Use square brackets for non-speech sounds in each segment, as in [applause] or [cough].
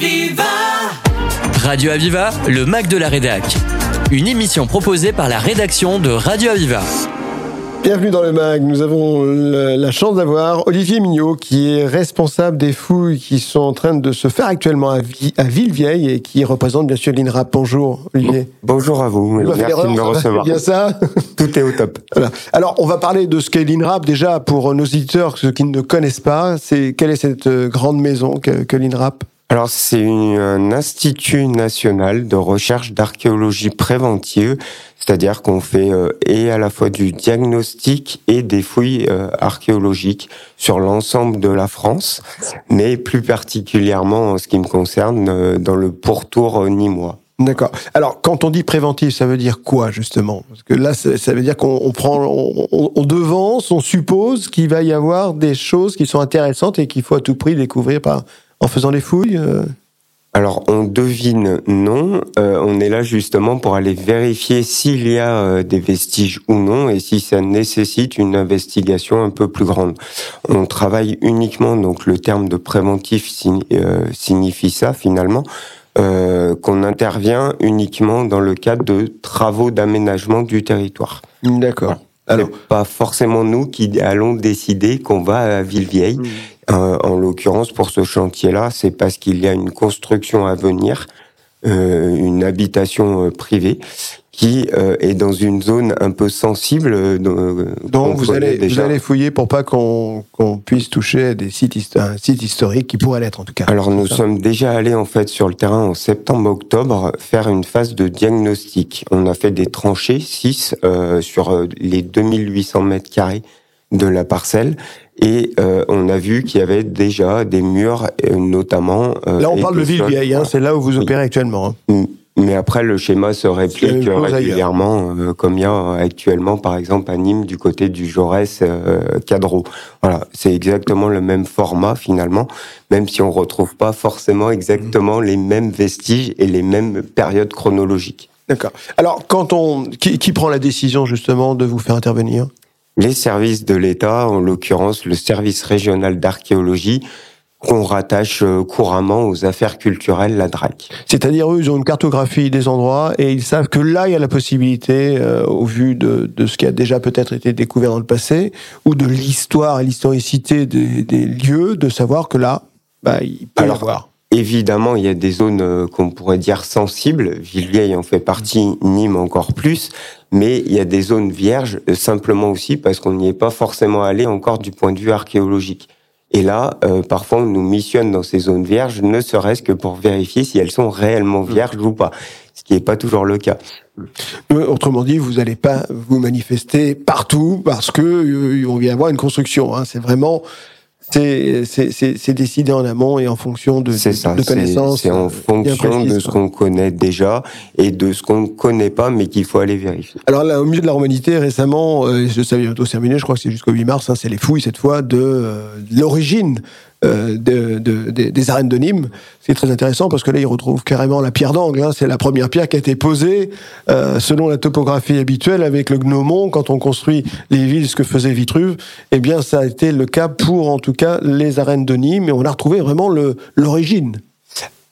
Aviva Radio Aviva, le Mac de la Rédac. Une émission proposée par la rédaction de Radio Aviva. Bienvenue dans le MAG. Nous avons la, chance d'avoir Olivier Mignot, qui est responsable des fouilles qui sont en train de se faire actuellement à, Vi- à Villevieille et qui représente bien sûr l'INRAP. Bonjour, Olivier. Bonjour à vous, merci de me recevoir. Bien ça. Tout est au top. Voilà. Alors, on va parler de ce qu'est l'INRAP déjà pour nos auditeurs, ceux qui ne connaissent pas. C'est quelle est cette euh, grande maison que, que l'INRAP Alors c'est un institut national de recherche d'archéologie préventive, c'est-à-dire qu'on fait euh, et à la fois du diagnostic et des fouilles euh, archéologiques sur l'ensemble de la France, mais plus particulièrement en ce qui me concerne euh, dans le pourtour euh, nîmois. D'accord. Alors, quand on dit préventif, ça veut dire quoi justement? Parce que là, ça veut dire qu'on on prend, on, on- on devance, on suppose qu'il va y avoir des choses qui sont intéressantes et qu'il faut à tout prix découvrir par, en faisant les fouilles. euh. Alors on devine non, Euh, on est là justement pour aller vérifier s'il y a euh, des vestiges ou non et si ça nécessite une investigation un peu plus grande. On travaille uniquement, donc le terme de préventif signi- euh, signifie ça finalement, euh, qu'on intervient uniquement dans le cadre de travaux d'aménagement du territoire. D'accord. Alors, pas forcément nous qui allons décider qu'on va à Villevieille. Euh, en l'occurrence, pour ce chantier-là, c'est parce qu'il y a une construction à venir, euh, une habitation euh, privée, qui euh, est dans une zone un peu sensible. euh, donc vous allez, vous déjà. allez fouiller pour pas qu'on puisse toucher à des sites, un site historique qui pourrait l'être en tout cas. Alors nous sommes déjà allés en fait sur le terrain en septembre-octobre faire une phase de diagnostic. On a fait des tranchées 6 sur les 2800 mètres carrés de la parcelle et euh, on a vu qu'il y avait déjà des murs euh, notamment. euh, Là, on parle de des sols. Villevieille, hein, c'est là où vous Oui. opérez actuellement. hein. Mais après, le schéma se réplique régulièrement, euh, comme il y a actuellement, par exemple, à Nîmes, du côté du Jaurès Cadreau. Voilà, c'est exactement le même format finalement, même si on retrouve pas forcément exactement les mêmes vestiges et les mêmes périodes chronologiques. D'accord. Alors, quand on, qui, qui prend la décision justement de vous faire intervenir? Les services de l'État, en l'occurrence le service régional d'archéologie, qu'on rattache euh, couramment aux affaires culturelles, la DRAC. C'est-à-dire, eux, ils ont une cartographie des endroits et ils savent que là, il y a la possibilité, euh, au vu de, de ce qui a déjà peut-être été découvert dans le passé, ou de l'histoire et l'historicité des, des lieux, de savoir que là, bah, il peut y Alors, avoir. Évidemment, il y a des zones euh, qu'on pourrait dire sensibles. Villevieille en fait partie, Nîmes encore plus. Mais il y a des zones vierges, euh, simplement aussi parce qu'on n'y est pas forcément allé encore du point de vue archéologique. Et là, euh, parfois, on nous missionne dans ces zones vierges, ne serait-ce que pour vérifier si elles sont réellement vierges ou pas. Ce qui n'est pas toujours le cas. Euh, Autrement dit, vous n'allez pas vous manifester partout parce que euh, on vient avoir une construction. Hein. C'est vraiment, c'est c'est- c'est- c'est décidé en amont et en fonction de, ça, de connaissances. c'est en euh, fonction de ce qu'on connaît déjà et de ce qu'on ne connaît pas, mais qu'il faut aller vérifier. Alors là, au milieu de la romanité, récemment, euh, je savais bientôt se terminer, je crois que c'est jusqu'au 8 mars, hein, c'est les fouilles cette fois de, euh, de l'origine euh, de, de- des- des arènes de Nîmes. C'est très intéressant parce que là, ils retrouvent carrément la pierre d'angle. hein. C'est la première pierre qui a été posée euh, selon la topographie habituelle avec le gnomon quand on construit les villes, ce que faisait Vitruve. Eh bien, ça a été le cas pour, en tout cas, les arènes de Nîmes et on a retrouvé vraiment l'origine.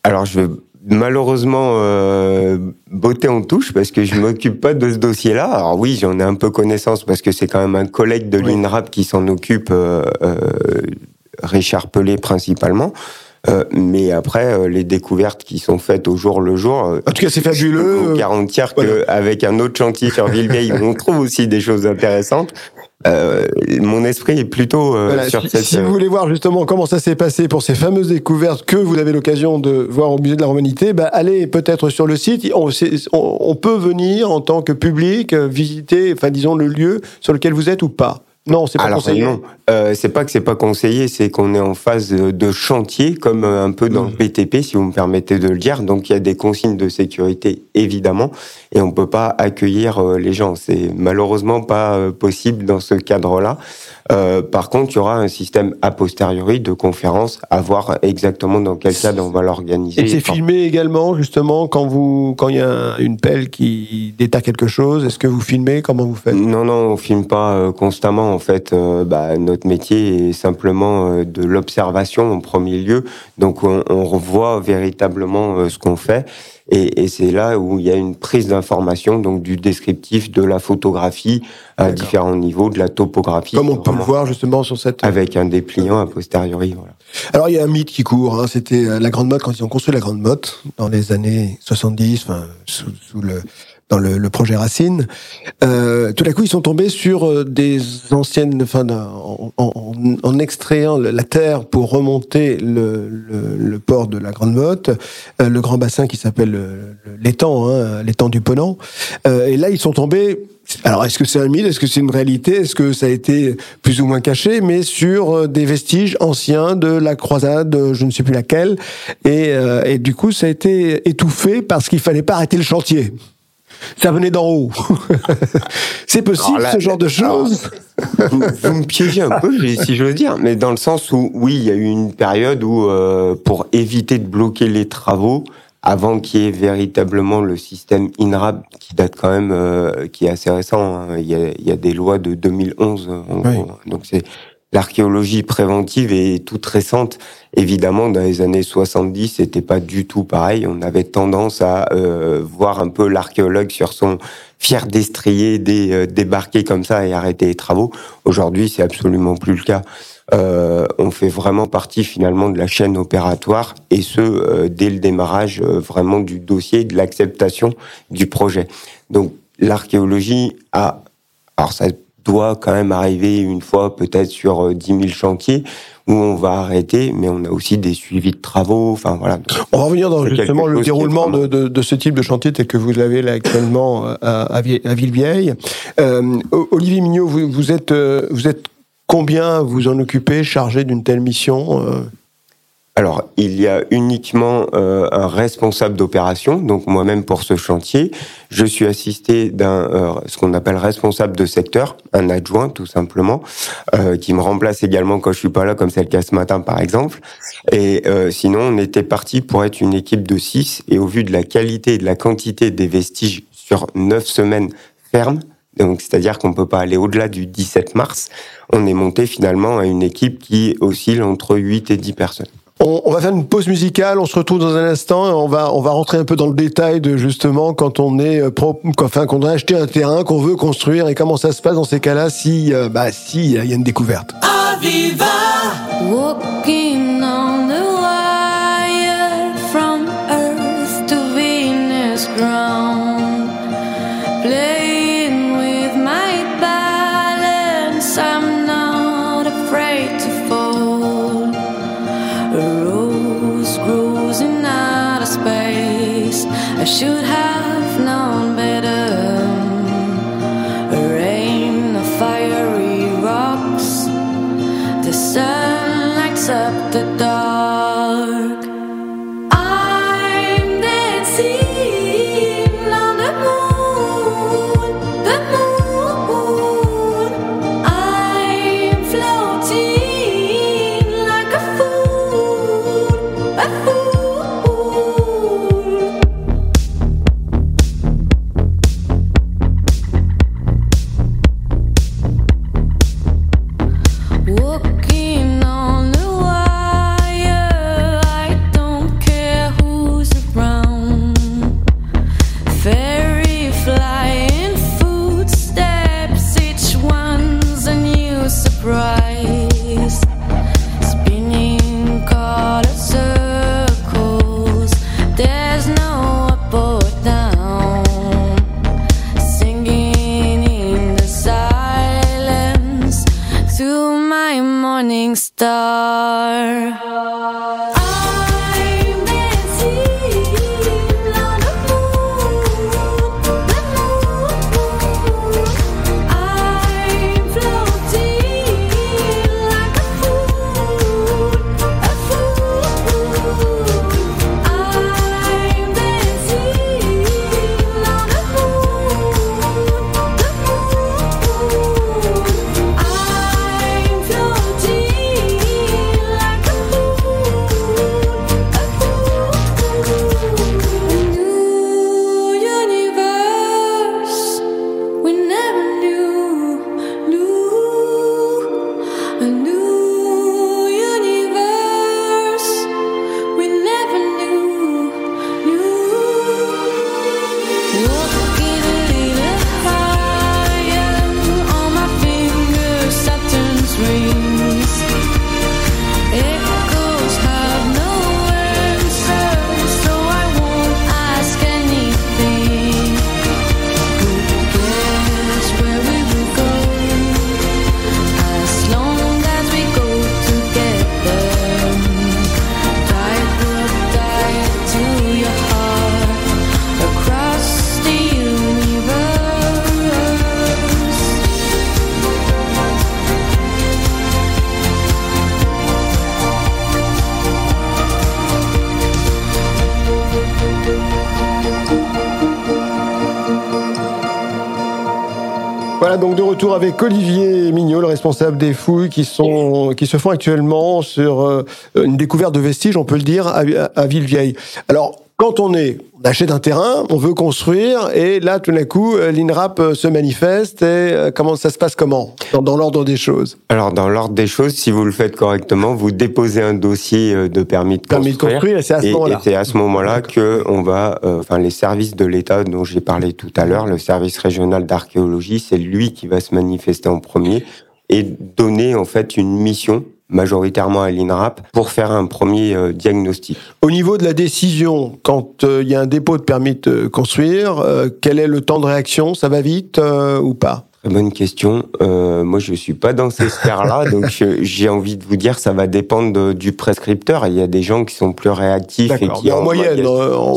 Alors, je vais malheureusement euh, botter en touche parce que je m'occupe pas de ce dossier-là. Alors oui, j'en ai un peu connaissance parce que c'est quand même un collègue de l'INRAP qui s'en occupe, euh, euh, Richard Pelé principalement. Euh, mais après, euh, les découvertes qui sont faites au jour le jour, euh, En tout cas, c'est je peux fabuleux. garantir Voilà. qu'avec un autre chantier sur Villevieille, [laughs] on trouve aussi des choses intéressantes. Mon esprit est plutôt Voilà, sur si, cette... si vous voulez voir justement comment ça s'est passé pour ces fameuses découvertes que vous avez l'occasion de voir au musée de la Romanité, bah, allez peut-être sur le site. On, on- on peut venir en tant que public visiter, enfin disons le lieu sur lequel vous êtes ou pas. Non, c'est pas Alors conseillé. non, euh, c'est pas que c'est pas conseillé, c'est qu'on est en phase de chantier, comme euh, un peu dans Mm. le BTP, si vous me permettez de le dire. Donc il y a des consignes de sécurité évidemment, et on peut pas accueillir euh, les gens. C'est malheureusement pas possible dans ce cadre-là. Euh, par contre, il y aura un système a posteriori de conférence à voir exactement dans quel cadre on va l'organiser. Et c'est Enfin, filmé également justement quand vous quand il y a une pelle qui détecte quelque chose. Est-ce que vous filmez? Comment vous faites? Non, non, on filme pas constamment. En fait, bah, notre métier est simplement de l'observation en premier lieu. Donc, on, on revoit véritablement ce qu'on fait. Et, et c'est là où il y a une prise d'information, donc du descriptif, de la photographie à différents niveaux, de la topographie. Comme on peut le voir justement sur cette... Avec un dépliant a posteriori, voilà. Alors il y a un mythe qui court, hein, c'était la Grande Motte, quand ils ont construit la Grande Motte, dans les années 70, enfin, sous, sous le dans le, le projet Racine. Euh, tout à coup, ils sont tombés sur euh, des anciennes, enfin, en, en, en, extrayant la terre pour remonter le, le, le port de la Grande Motte, euh, le grand bassin qui s'appelle l'étang, hein, l'étang du Ponant. Euh, et là, ils sont tombés alors, est-ce que c'est un mythe? Est-ce que c'est une réalité? Est-ce que ça a été plus ou moins caché? Mais sur euh, des vestiges anciens de la croisade, je ne sais plus laquelle. Et, et du coup, ça a été étouffé parce qu'il fallait pas arrêter le chantier ça venait d'en haut. [laughs] c'est possible ce genre de choses? vous, me piégez un peu, si je veux dire, mais dans le sens où, oui, il y a eu une période où, euh, pour éviter de bloquer les travaux, avant qu'il y ait véritablement le système INRAB, qui date quand même, euh, qui est assez récent, hein. il, y a, il, y a, des lois de 2011, en gros. donc c'est l'archéologie préventive est toute récente. Évidemment, dans les années 70, c'était pas du tout pareil. On avait tendance à euh, voir un peu l'archéologue sur son fier destrier euh, débarquer comme ça et arrêter les travaux. Aujourd'hui, c'est absolument plus le cas. Euh, on fait vraiment partie finalement de la chaîne opératoire et ce euh, dès le démarrage vraiment du dossier, de l'acceptation du projet. Donc l'archéologie a, alors ça doit quand même arriver une fois peut-être sur 10 euh, 000 chantiers où on va arrêter, mais on a aussi des suivis de travaux. Enfin voilà. On va revenir dans justement le déroulement de, de, de, ce type de chantier tel que vous l'avez là actuellement euh, à, à, Villevieille. Euh, Olivier Mignot, vous, vous, êtes euh, vous êtes combien vous en occupez, chargé d'une telle mission alors, il y a uniquement euh, un responsable d'opération, donc moi-même pour ce chantier. Je suis assisté d'un euh, ce qu'on appelle responsable de secteur, un adjoint tout simplement, euh, qui me remplace également quand je suis pas là, comme c'est le cas ce matin par exemple. Et euh, sinon, on était parti pour être une équipe de six. Et au vu de la qualité et de la quantité des vestiges sur neuf semaines fermes, donc c'est-à-dire qu'on peut pas aller au-delà du 17 mars, on est monté finalement à une équipe qui oscille entre 8 et 10 personnes. On, on, va faire une pause musicale, on se retrouve dans un instant et on va, on va rentrer un peu dans le détail de justement quand on est euh, pro, enfin, quand on a acheté un terrain qu'on veut construire et comment ça se passe dans ces cas-là si, euh, bah, si il y a une découverte. Aviva Walking on the wire from earth to Venus ground A [laughs] my morning star. Retour avec Olivier Mignot, le responsable des fouilles qui sont qui se font actuellement sur euh, une découverte de vestiges, on peut le dire, à, Villevieille. Alors quand on est, on achète un terrain, on veut construire, et là, tout d'un coup, euh, l'INRAP euh, se manifeste, et euh, comment ça se passe comment? Dans, l'ordre des choses Alors, dans l'ordre des choses, si vous le faites correctement, vous déposez un dossier de permis de permis construire. De construire, et c'est à ce moment-là. Et c'est à ce moment-là que on va, enfin, les services de l'État dont j'ai parlé tout à l'heure, le service régional d'archéologie, c'est lui qui va se manifester en premier et donner en fait une mission majoritairement à l'INRAP, pour faire un premier euh, diagnostic. Au niveau de la décision, quand euh, il y a un dépôt de permis de construire, euh, quel est le temps de réaction? Ça va vite ou pas? Très bonne question. moi, je suis pas dans ces sphères-là, [laughs] donc j'ai envie de vous dire, ça va dépendre du prescripteur. Il y a des gens qui sont plus réactifs et qui, en, moyenne,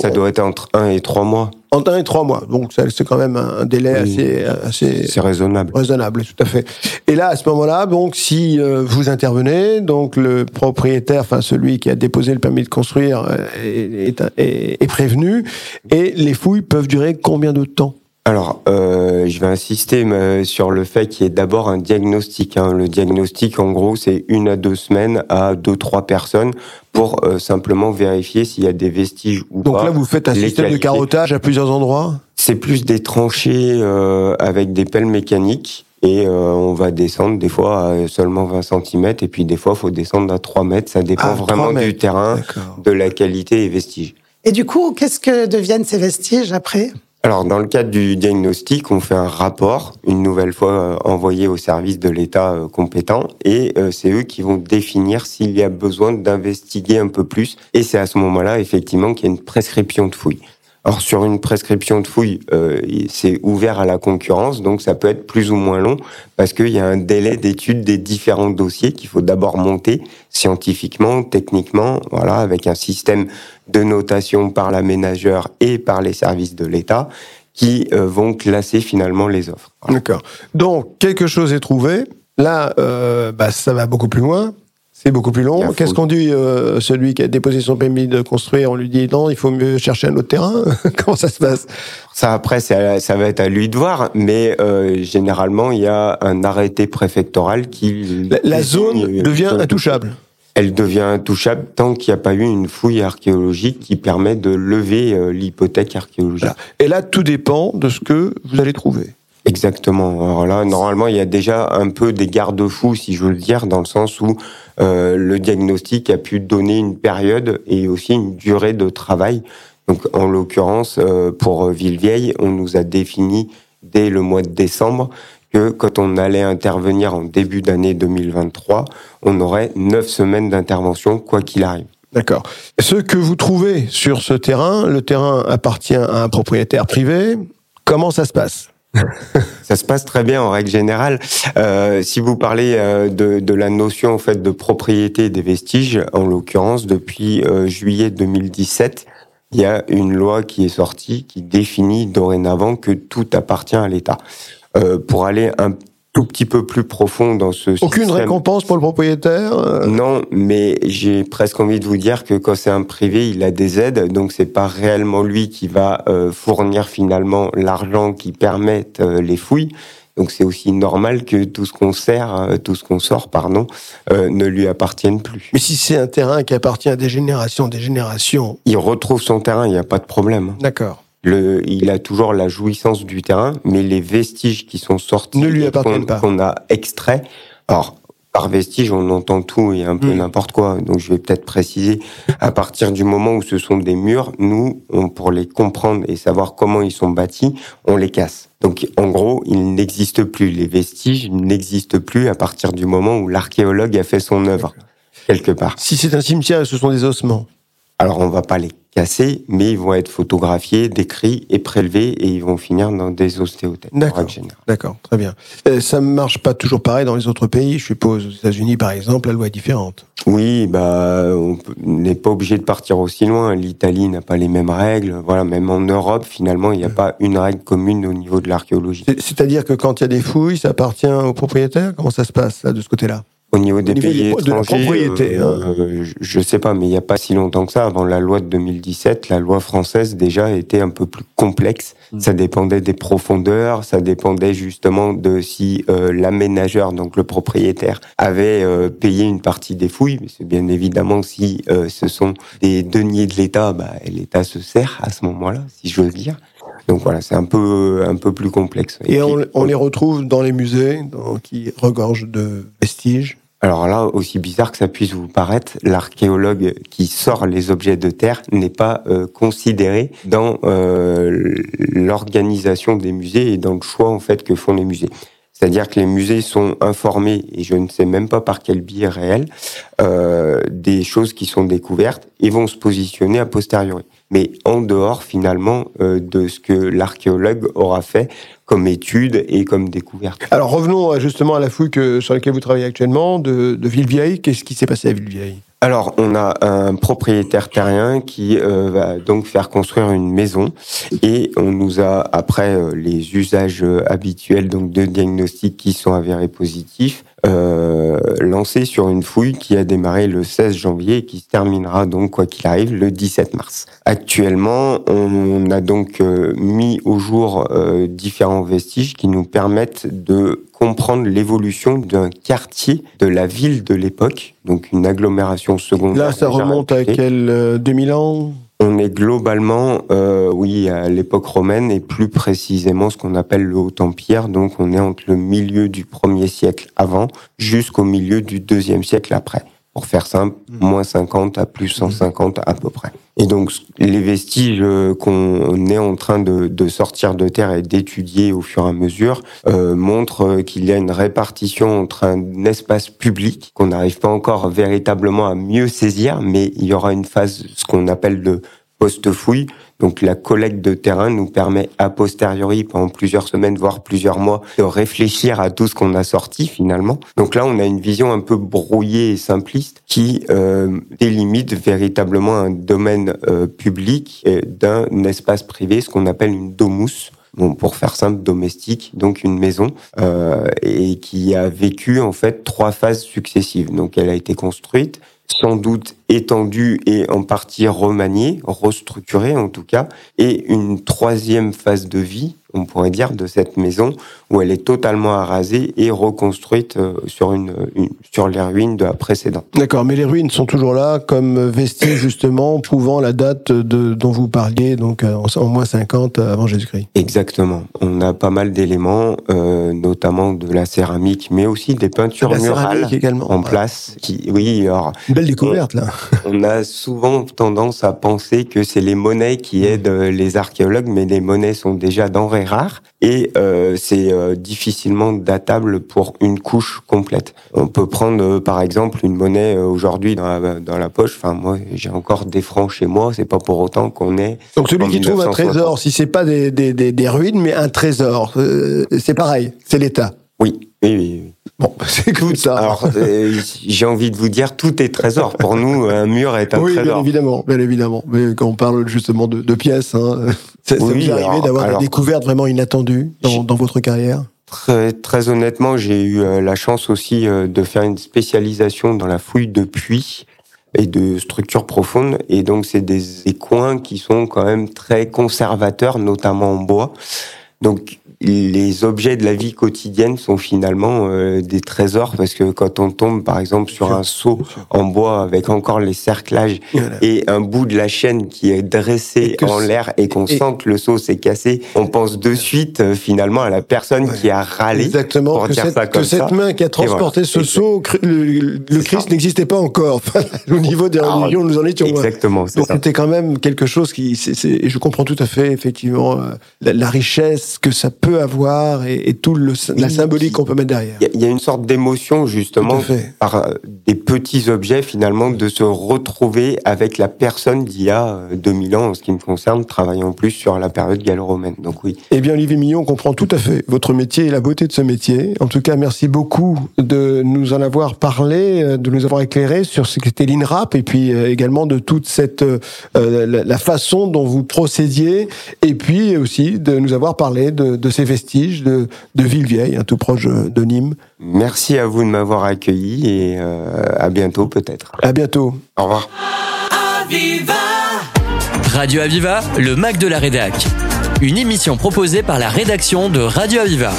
ça doit être entre 1 et 3 mois. Entre un et trois mois. Donc, c'est quand même un délai assez, assez. C'est raisonnable. Raisonnable, tout à fait. Et là, à ce moment-là, donc, si euh, vous intervenez, donc le propriétaire, enfin celui qui a déposé le permis de construire, euh, est, est, est prévenu. Et les fouilles peuvent durer combien de temps? Alors, euh, je vais insister sur le fait qu'il y ait d'abord un diagnostic. Hein. Le diagnostic, en gros, c'est une à deux semaines à deux, trois personnes pour euh, simplement vérifier s'il y a des vestiges ou pas. Donc là, vous faites un système de carottage à plusieurs endroits? C'est plus des tranchées euh, avec des pelles mécaniques. Et euh, on va descendre des fois à seulement 20 cm et puis des fois il faut descendre à 3 mètres. Ça dépend ah, vraiment du terrain, de la qualité et vestiges. Et du coup, qu'est-ce que deviennent ces vestiges après? Alors, dans le cadre du diagnostic, on fait un rapport, une nouvelle fois euh, envoyé au service de l'État euh, compétent, et euh, c'est eux qui vont définir s'il y a besoin d'investiguer un peu plus. Et c'est à ce moment-là, effectivement, qu'il y a une prescription de fouille. Alors sur une prescription de fouille, euh, c'est ouvert à la concurrence, donc ça peut être plus ou moins long parce qu'il y a un délai d'étude des différents dossiers qu'il faut d'abord monter scientifiquement, techniquement, voilà, avec un système de notation par l'aménageur et par les services de l'État qui euh, vont classer finalement les offres. D'accord. Donc quelque chose est trouvé. Là, euh, bah, ça va beaucoup plus loin. C'est beaucoup plus long. Qu'est-ce qu'on dit euh, celui qui a déposé son permis de construire On lui dit non, il faut mieux chercher un autre terrain. [laughs] Comment ça se passe? Ça après, ça, ça, va être à lui de voir, mais euh, généralement il y a un arrêté préfectoral qui la, zone devient intouchable. Elle devient intouchable tant qu'il n'y a pas eu une fouille archéologique qui permet de lever euh, l'hypothèque archéologique. Et là, tout dépend de ce que vous allez trouver. Exactement. Alors là, normalement, il y a déjà un peu des garde-fous, si je veux le dire, dans le sens où le diagnostic a pu donner une période et aussi une durée de travail. Donc, en l'occurrence, euh, pour Villevieille, on nous a défini dès le mois de décembre que quand on allait intervenir en début d'année 2023, on aurait neuf semaines d'intervention, quoi qu'il arrive. D'accord. Ce que vous trouvez sur ce terrain, le terrain appartient à un propriétaire privé. Comment ça se passe? [laughs] ça se passe très bien en règle générale. Euh, si vous parlez euh, de, la notion en fait de propriété des vestiges, en l'occurrence depuis euh, juillet 2017, il y a une loi qui est sortie qui définit dorénavant que tout appartient à l'État. Pour aller un tout petit peu plus profond dans ce Aucune récompense pour le propriétaire euh Non, mais j'ai presque envie de vous dire que quand c'est un privé, il a des aides, donc c'est pas réellement lui qui va euh, fournir finalement l'argent qui permette euh, les fouilles. Donc c'est aussi normal que tout ce qu'on sert, tout ce qu'on sort, pardon, ne lui appartienne plus. Mais si c'est un terrain qui appartient à des générations, des générations, il retrouve son terrain, il n'y a pas de problème. D'accord. Le, il a toujours la jouissance du terrain, mais les vestiges qui sont sortis, ne lui appartiennent pas. Qu'on a extrait. Alors, par vestige, on entend tout et un peu hmm. n'importe quoi. Donc, je vais peut-être préciser. À partir du moment où ce sont des murs, nous, on, pour les comprendre et savoir comment ils sont bâtis, on les casse. Donc, en gros, ils n'existent plus. Les vestiges n'existent plus à partir du moment où l'archéologue a fait son œuvre quelque part. Si c'est un cimetière, ce sont des ossements. Alors, on va pas les cassés, mais ils vont être photographiés, décrits et prélevés et ils vont finir dans des ostéothèques. D'accord. D'accord, très bien. Euh, ça ne marche pas toujours pareil dans les autres pays, je suppose. Aux États-Unis, par exemple, la loi est différente. Oui, bah, on n'est pas obligé de partir aussi loin. L'Italie n'a pas les mêmes règles. Voilà, même en Europe, finalement, il n'y a pas une règle commune au niveau de l'archéologie. C'est-à-dire que quand il y a des fouilles, ça appartient au propriétaire? Comment ça se passe, là, de ce côté-là? Au niveau des Au niveau pays des- de la étrangers, propriété, hein. euh, je- je sais pas, mais il n'y a pas si longtemps que ça, avant la loi de 2017, la loi française déjà était un peu plus complexe. Mm. Ça dépendait des profondeurs, ça dépendait justement de si euh, l'aménageur, donc le propriétaire, avait euh, payé une partie des fouilles. Mais c'est bien évidemment si euh, ce sont des deniers de l'État, bah, l'État se sert à ce moment-là, si je veux dire. Donc voilà, c'est un peu un peu plus complexe. Et puis, on, on les retrouve dans les musées dans- qui regorgent de vestiges. Alors là, aussi bizarre que ça puisse vous paraître, l'archéologue qui sort les objets de terre n'est pas euh, considéré dans euh, l'organisation des musées et dans le choix en fait que font les musées. C'est-à-dire que les musées sont informés, et je ne sais même pas par quel biais réel, euh, des choses qui sont découvertes et vont se positionner a posteriori. Mais en dehors finalement euh, de ce que l'archéologue aura fait comme étude et comme découverte. Alors revenons euh, justement à la fouille que, sur laquelle vous travaillez actuellement, de, de Villevieille. Qu'est-ce qui s'est passé à Villevieille? Alors, on a un propriétaire terrien qui euh, va donc faire construire une maison et on nous a, après les usages habituels donc de diagnostic qui sont avérés positifs, euh, lancé sur une fouille qui a démarré le 16 janvier et qui se terminera donc, quoi qu'il arrive, le 17 mars. Actuellement, on a donc euh, mis au jour euh, différents vestiges qui nous permettent de comprendre l'évolution d'un quartier de la ville de l'époque, donc une agglomération secondaire. Là, ça remonte à quel euh, 2000 ans? On est globalement, euh, oui, à l'époque romaine et plus précisément ce qu'on appelle le Haut Empire. Donc, on est entre le milieu du premier siècle avant jusqu'au milieu du deuxième siècle après. Pour faire simple, moins 50 à plus 150 à peu près. Et donc, les vestiges euh, qu'on est en train de, de sortir de terre et d'étudier au fur et à mesure euh, montrent euh, qu'il y a une répartition entre un espace public qu'on n'arrive pas encore véritablement à mieux saisir, mais il y aura une phase, ce qu'on appelle de post-fouille. Donc la collecte de terrain nous permet a posteriori, pendant plusieurs semaines, voire plusieurs mois, de réfléchir à tout ce qu'on a sorti finalement. Donc là, on a une vision un peu brouillée et simpliste qui euh, délimite véritablement un domaine euh, public d'un espace privé, ce qu'on appelle une domus. Bon, pour faire simple, domestique, donc une maison, euh, et qui a vécu en fait trois phases successives. Donc elle a été construite, sans doute étendue et en partie remaniée, restructurée en tout cas, et une troisième phase de vie, on pourrait dire, de cette maison, où elle est totalement arasée et reconstruite euh, sur, une, une- sur les ruines de la précédente. D'accord, mais les ruines sont toujours là comme vestiges justement prouvant la date de, dont vous parliez, donc euh, en, moins 50 avant Jésus-Christ. Exactement. On a pas mal d'éléments, euh, notamment de la céramique, mais aussi des peintures La murales également. en place. Qui, oui, alors Une belle découverte là. [laughs] On a souvent tendance à penser que c'est les monnaies qui aident euh, les archéologues, mais les monnaies sont déjà denrées rares et euh, c'est euh, difficilement datable pour une couche complète. On peut prendre euh, par exemple une monnaie aujourd'hui dans la, dans la poche. Enfin, moi, j'ai encore des francs chez moi. C'est pas pour autant qu'on est. Donc celui qui trouve un 1960. trésor, si c'est pas des, des, des, des ruines, mais un trésor, c'est pareil, c'est l'État. Oui, oui, oui. oui. Bon, [laughs] c'est comme ça. Alors, euh, j'ai envie de vous dire, tout est trésor. Pour nous, un mur est un oui, bien trésor. évidemment, bien évidemment. Mais quand on parle justement de, de pièces, hein, [laughs] ça, vous est arrivé d'avoir des découvertes vraiment inattendues dans, dans votre carrière Très, très honnêtement, j'ai eu euh, la chance aussi euh, de faire une spécialisation dans la fouille de puits et de structures profondes. Et donc, c'est des, des coins qui sont quand même très conservateurs, notamment en bois. Donc, les objets de la vie quotidienne sont finalement euh, des trésors parce que quand on tombe, par exemple, sur un seau en bois avec encore les cerclages Voilà. et un bout de la chaîne qui est dressé en c- l'air et qu'on sent que le seau s'est cassé, on pense de suite euh, finalement à la personne Ouais. qui a râlé. Exactement, pour que, dire cette, ça que comme cette ça. main qui a transporté voilà. ce seau, le, Christ n'existait pas encore. [laughs] Au niveau des Alors, religions, nous en étions. Exactement, Donc c'était quand même quelque chose qui, et je comprends tout à fait effectivement euh, la, la richesse que ça peut avoir et, et tout le, la symbolique qu'on peut mettre derrière. Il y a- il y, a une sorte d'émotion justement par euh, des petits objets finalement de se retrouver avec la personne d'il y a euh, 2000 ans en ce qui me concerne, travaillant plus sur la période gallo-romaine. Donc oui. Eh bien, Olivier Millon comprend tout à fait votre métier et la beauté de ce métier. En tout cas, merci beaucoup de nous en avoir parlé, euh, de nous avoir éclairé sur ce qu'était l'INRAP et puis euh, également de toute cette euh, la, la façon dont vous procédiez et puis aussi de nous avoir parlé de, de cette ces vestiges de, de Villevieille, un tout proche de Nîmes. Merci à vous de m'avoir accueilli et euh, à bientôt peut-être. À bientôt. Au revoir. Radio Aviva, le Mac de la Rédac. Une émission proposée par la rédaction de Radio Aviva.